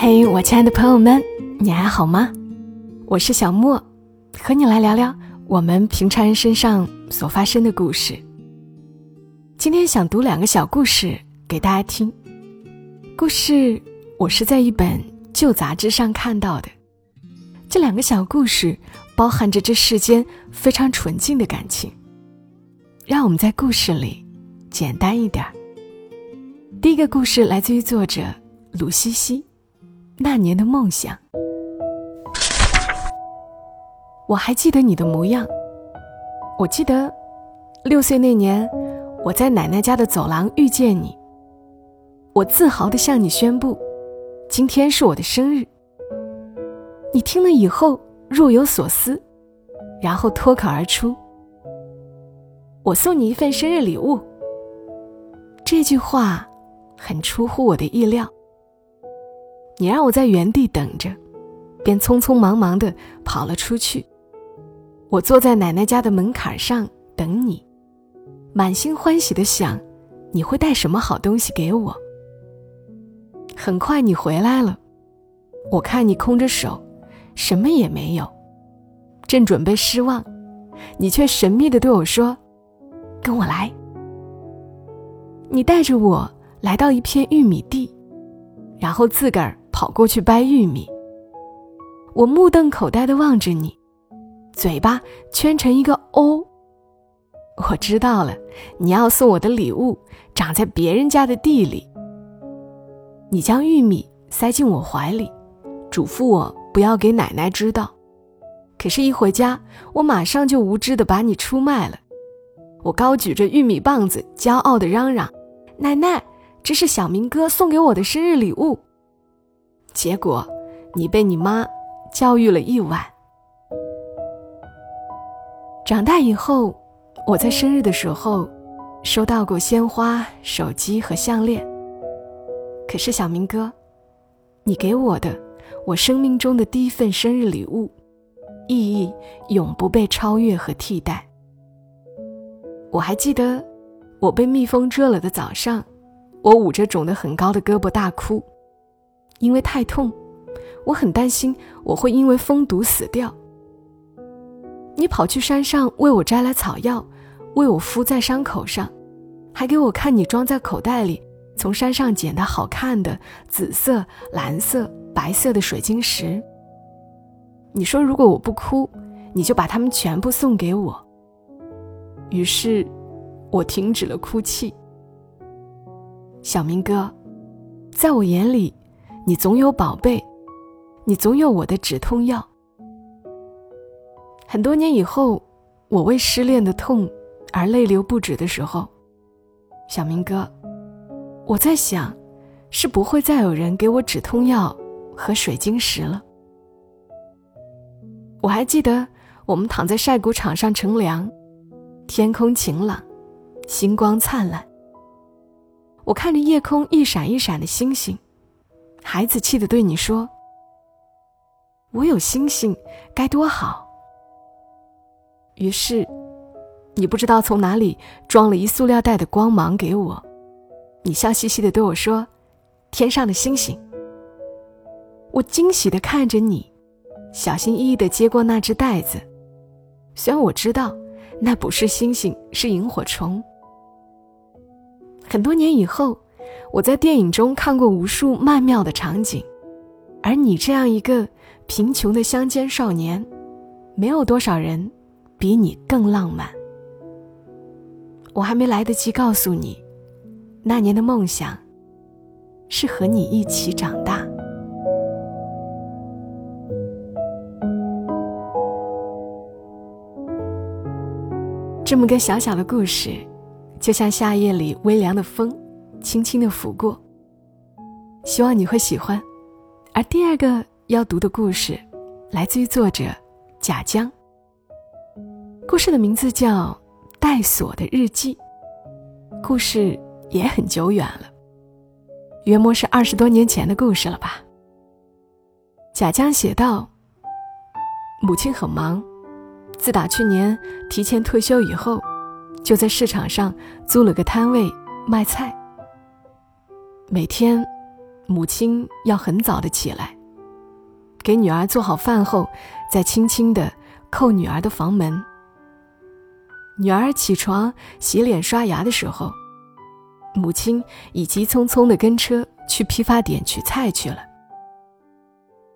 嘿，我亲爱的朋友们，你还好吗？我是小莫，和你来聊聊我们平常人身上所发生的故事。今天想读两个小故事给大家听。故事我是在一本旧杂志上看到的。这两个小故事包含着这世间非常纯净的感情。让我们在故事里简单一点。第一个故事来自于作者鲁西西。那年的梦想，我还记得你的模样。我记得六岁那年，我在奶奶家的走廊遇见你。我自豪地向你宣布，今天是我的生日。你听了以后若有所思，然后脱口而出：“我送你一份生日礼物。”这句话很出乎我的意料。你让我在原地等着，便匆匆忙忙的跑了出去。我坐在奶奶家的门槛上等你，满心欢喜的想，你会带什么好东西给我。很快你回来了，我看你空着手，什么也没有，正准备失望，你却神秘的对我说：“跟我来。”你带着我来到一片玉米地，然后自个儿。跑过去掰玉米，我目瞪口呆的望着你，嘴巴圈成一个 O。我知道了，你要送我的礼物长在别人家的地里。你将玉米塞进我怀里，嘱咐我不要给奶奶知道。可是，一回家，我马上就无知的把你出卖了。我高举着玉米棒子，骄傲的嚷嚷：“奶奶，这是小明哥送给我的生日礼物。”结果，你被你妈教育了一晚。长大以后，我在生日的时候收到过鲜花、手机和项链。可是小明哥，你给我的我生命中的第一份生日礼物，意义永不被超越和替代。我还记得，我被蜜蜂蛰了的早上，我捂着肿得很高的胳膊大哭。因为太痛，我很担心我会因为蜂毒死掉。你跑去山上为我摘来草药，为我敷在伤口上，还给我看你装在口袋里从山上捡的好看的紫色、蓝色、白色的水晶石。你说如果我不哭，你就把它们全部送给我。于是，我停止了哭泣。小明哥，在我眼里。你总有宝贝，你总有我的止痛药。很多年以后，我为失恋的痛而泪流不止的时候，小明哥，我在想，是不会再有人给我止痛药和水晶石了。我还记得我们躺在晒谷场上乘凉，天空晴朗，星光灿烂。我看着夜空一闪一闪的星星。孩子气的对你说：“我有星星，该多好。”于是，你不知道从哪里装了一塑料袋的光芒给我，你笑嘻嘻的对我说：“天上的星星。”我惊喜的看着你，小心翼翼的接过那只袋子，虽然我知道那不是星星，是萤火虫。很多年以后。我在电影中看过无数曼妙的场景，而你这样一个贫穷的乡间少年，没有多少人比你更浪漫。我还没来得及告诉你，那年的梦想是和你一起长大。这么个小小的故事，就像夏夜里微凉的风。轻轻的拂过，希望你会喜欢。而第二个要读的故事，来自于作者贾江。故事的名字叫《带锁的日记》，故事也很久远了，约莫是二十多年前的故事了吧。贾江写道：“母亲很忙，自打去年提前退休以后，就在市场上租了个摊位卖菜。”每天，母亲要很早的起来，给女儿做好饭后，再轻轻的叩女儿的房门。女儿起床、洗脸、刷牙的时候，母亲已急匆匆的跟车去批发点取菜去了。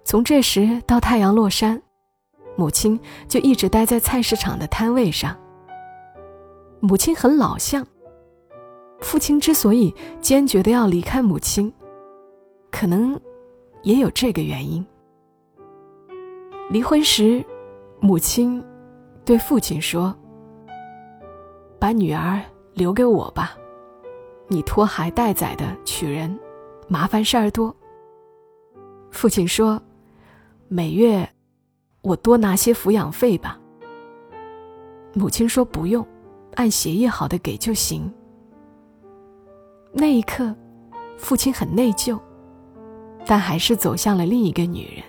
从这时到太阳落山，母亲就一直待在菜市场的摊位上。母亲很老相。父亲之所以坚决的要离开母亲，可能也有这个原因。离婚时，母亲对父亲说：“把女儿留给我吧，你拖孩带崽的娶人，麻烦事儿多。”父亲说：“每月我多拿些抚养费吧。”母亲说：“不用，按协议好的给就行。”那一刻，父亲很内疚，但还是走向了另一个女人。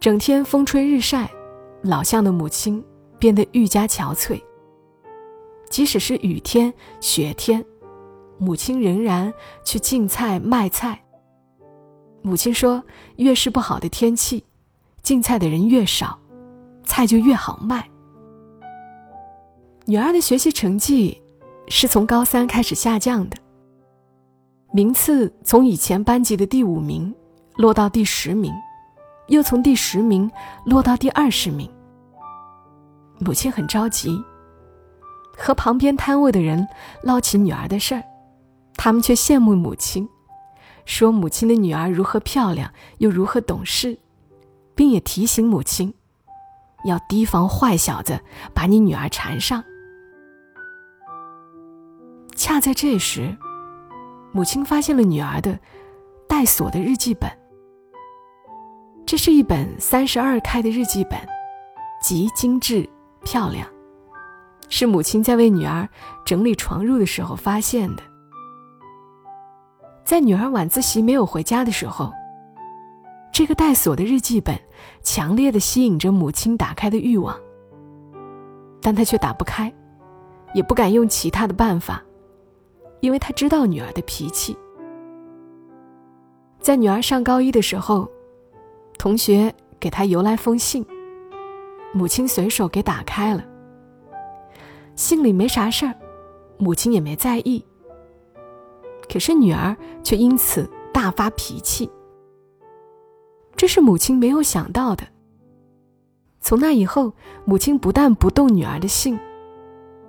整天风吹日晒，老向的母亲变得愈加憔悴。即使是雨天、雪天，母亲仍然去进菜卖菜。母亲说：“越是不好的天气，进菜的人越少，菜就越好卖。”女儿的学习成绩。是从高三开始下降的，名次从以前班级的第五名落到第十名，又从第十名落到第二十名。母亲很着急，和旁边摊位的人唠起女儿的事儿，他们却羡慕母亲，说母亲的女儿如何漂亮，又如何懂事，并也提醒母亲，要提防坏小子把你女儿缠上。恰在这时，母亲发现了女儿的带锁的日记本。这是一本三十二开的日记本，极精致漂亮，是母亲在为女儿整理床褥的时候发现的。在女儿晚自习没有回家的时候，这个带锁的日记本强烈的吸引着母亲打开的欲望，但她却打不开，也不敢用其他的办法。因为他知道女儿的脾气，在女儿上高一的时候，同学给她邮来封信，母亲随手给打开了。信里没啥事儿，母亲也没在意。可是女儿却因此大发脾气，这是母亲没有想到的。从那以后，母亲不但不动女儿的信，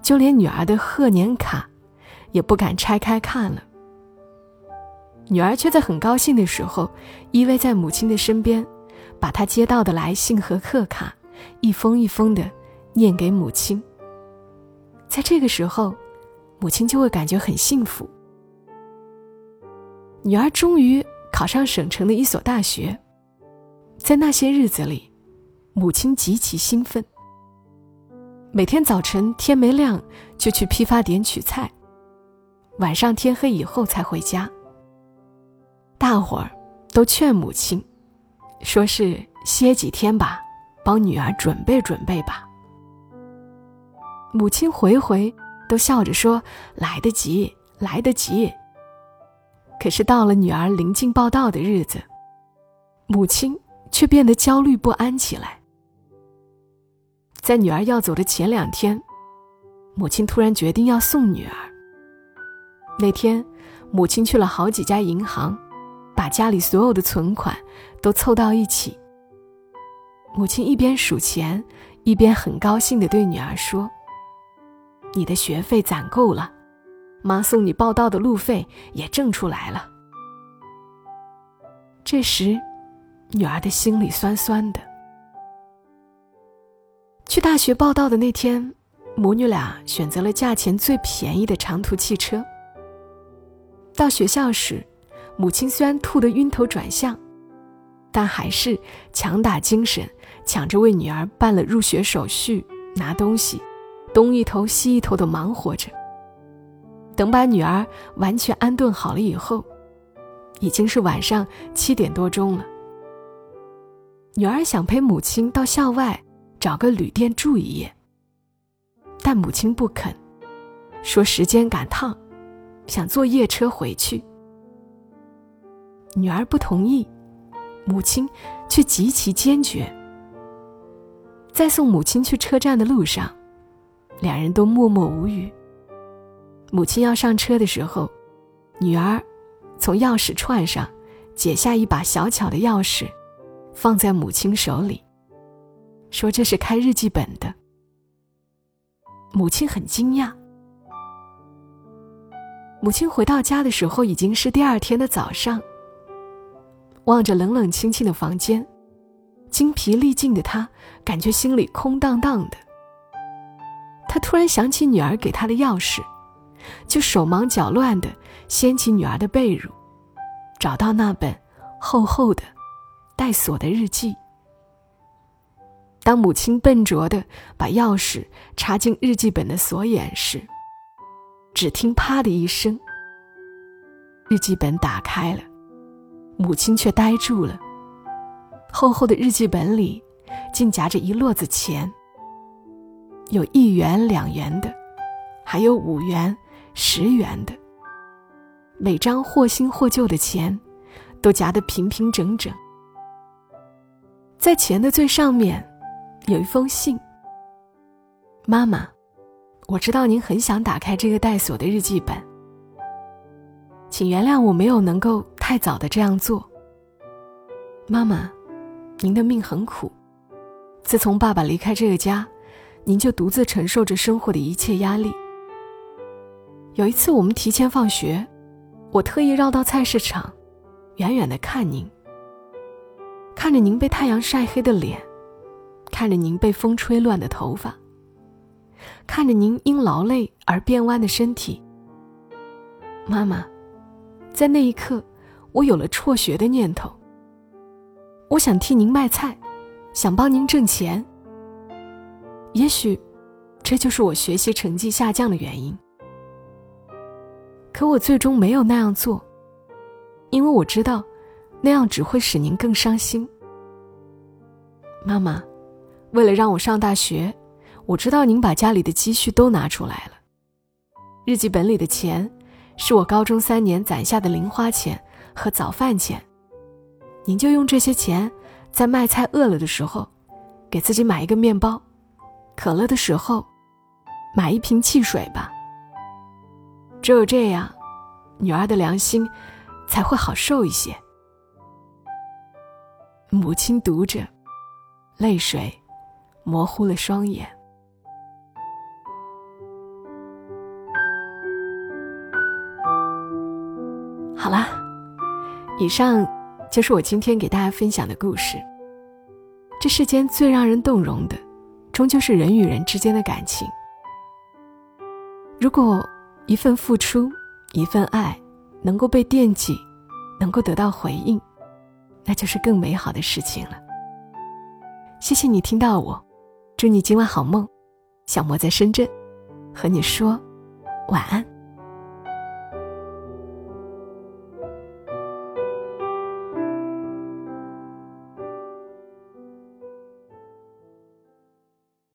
就连女儿的贺年卡。也不敢拆开看了。女儿却在很高兴的时候，依偎在母亲的身边，把她接到的来信和贺卡，一封一封的念给母亲。在这个时候，母亲就会感觉很幸福。女儿终于考上省城的一所大学，在那些日子里，母亲极其兴奋。每天早晨天没亮就去批发点取菜。晚上天黑以后才回家。大伙儿都劝母亲，说是歇几天吧，帮女儿准备准备吧。母亲回回都笑着说：“来得及，来得及。”可是到了女儿临近报道的日子，母亲却变得焦虑不安起来。在女儿要走的前两天，母亲突然决定要送女儿。那天，母亲去了好几家银行，把家里所有的存款都凑到一起。母亲一边数钱，一边很高兴地对女儿说：“你的学费攒够了，妈送你报到的路费也挣出来了。”这时，女儿的心里酸酸的。去大学报到的那天，母女俩选择了价钱最便宜的长途汽车。到学校时，母亲虽然吐得晕头转向，但还是强打精神，抢着为女儿办了入学手续、拿东西，东一头西一头的忙活着。等把女儿完全安顿好了以后，已经是晚上七点多钟了。女儿想陪母亲到校外找个旅店住一夜，但母亲不肯，说时间赶趟。想坐夜车回去。女儿不同意，母亲却极其坚决。在送母亲去车站的路上，两人都默默无语。母亲要上车的时候，女儿从钥匙串上解下一把小巧的钥匙，放在母亲手里，说这是开日记本的。母亲很惊讶。母亲回到家的时候已经是第二天的早上。望着冷冷清清的房间，精疲力尽的她感觉心里空荡荡的。她突然想起女儿给她的钥匙。就手忙脚乱地掀起女儿的被褥，找到那本厚厚的、带锁的日记。当母亲笨拙地把钥匙插进日记本的锁眼时，只听“啪”的一声，日记本打开了，母亲却呆住了。厚厚的日记本里，竟夹着一摞子钱，有一元、两元的，还有五元。十元的，每张或新或旧的钱，都夹得平平整整。在钱的最上面，有一封信。妈妈，我知道您很想打开这个带锁的日记本，请原谅我没有能够太早的这样做。妈妈，您的命很苦，自从爸爸离开这个家，您就独自承受着生活的一切压力。有一次，我们提前放学，我特意绕到菜市场，远远的看您，看着您被太阳晒黑的脸，看着您被风吹乱的头发，看着您因劳累而变弯的身体。妈妈，在那一刻，我有了辍学的念头。我想替您卖菜，想帮您挣钱。也许，这就是我学习成绩下降的原因。可我最终没有那样做，因为我知道，那样只会使您更伤心。妈妈，为了让我上大学，我知道您把家里的积蓄都拿出来了。日记本里的钱，是我高中三年攒下的零花钱和早饭钱。您就用这些钱，在卖菜饿了的时候，给自己买一个面包；渴了的时候，买一瓶汽水吧。只有这样，女儿的良心才会好受一些。母亲读着，泪水模糊了双眼。以上就是我今天给大家分享的故事。这世间最让人动容的，终究是人与人之间的感情。如果。一份付出，一份爱，能够被惦记，能够得到回应，那就是更美好的事情了。谢谢你听到我，祝你今晚好梦。小莫在深圳，和你说晚安。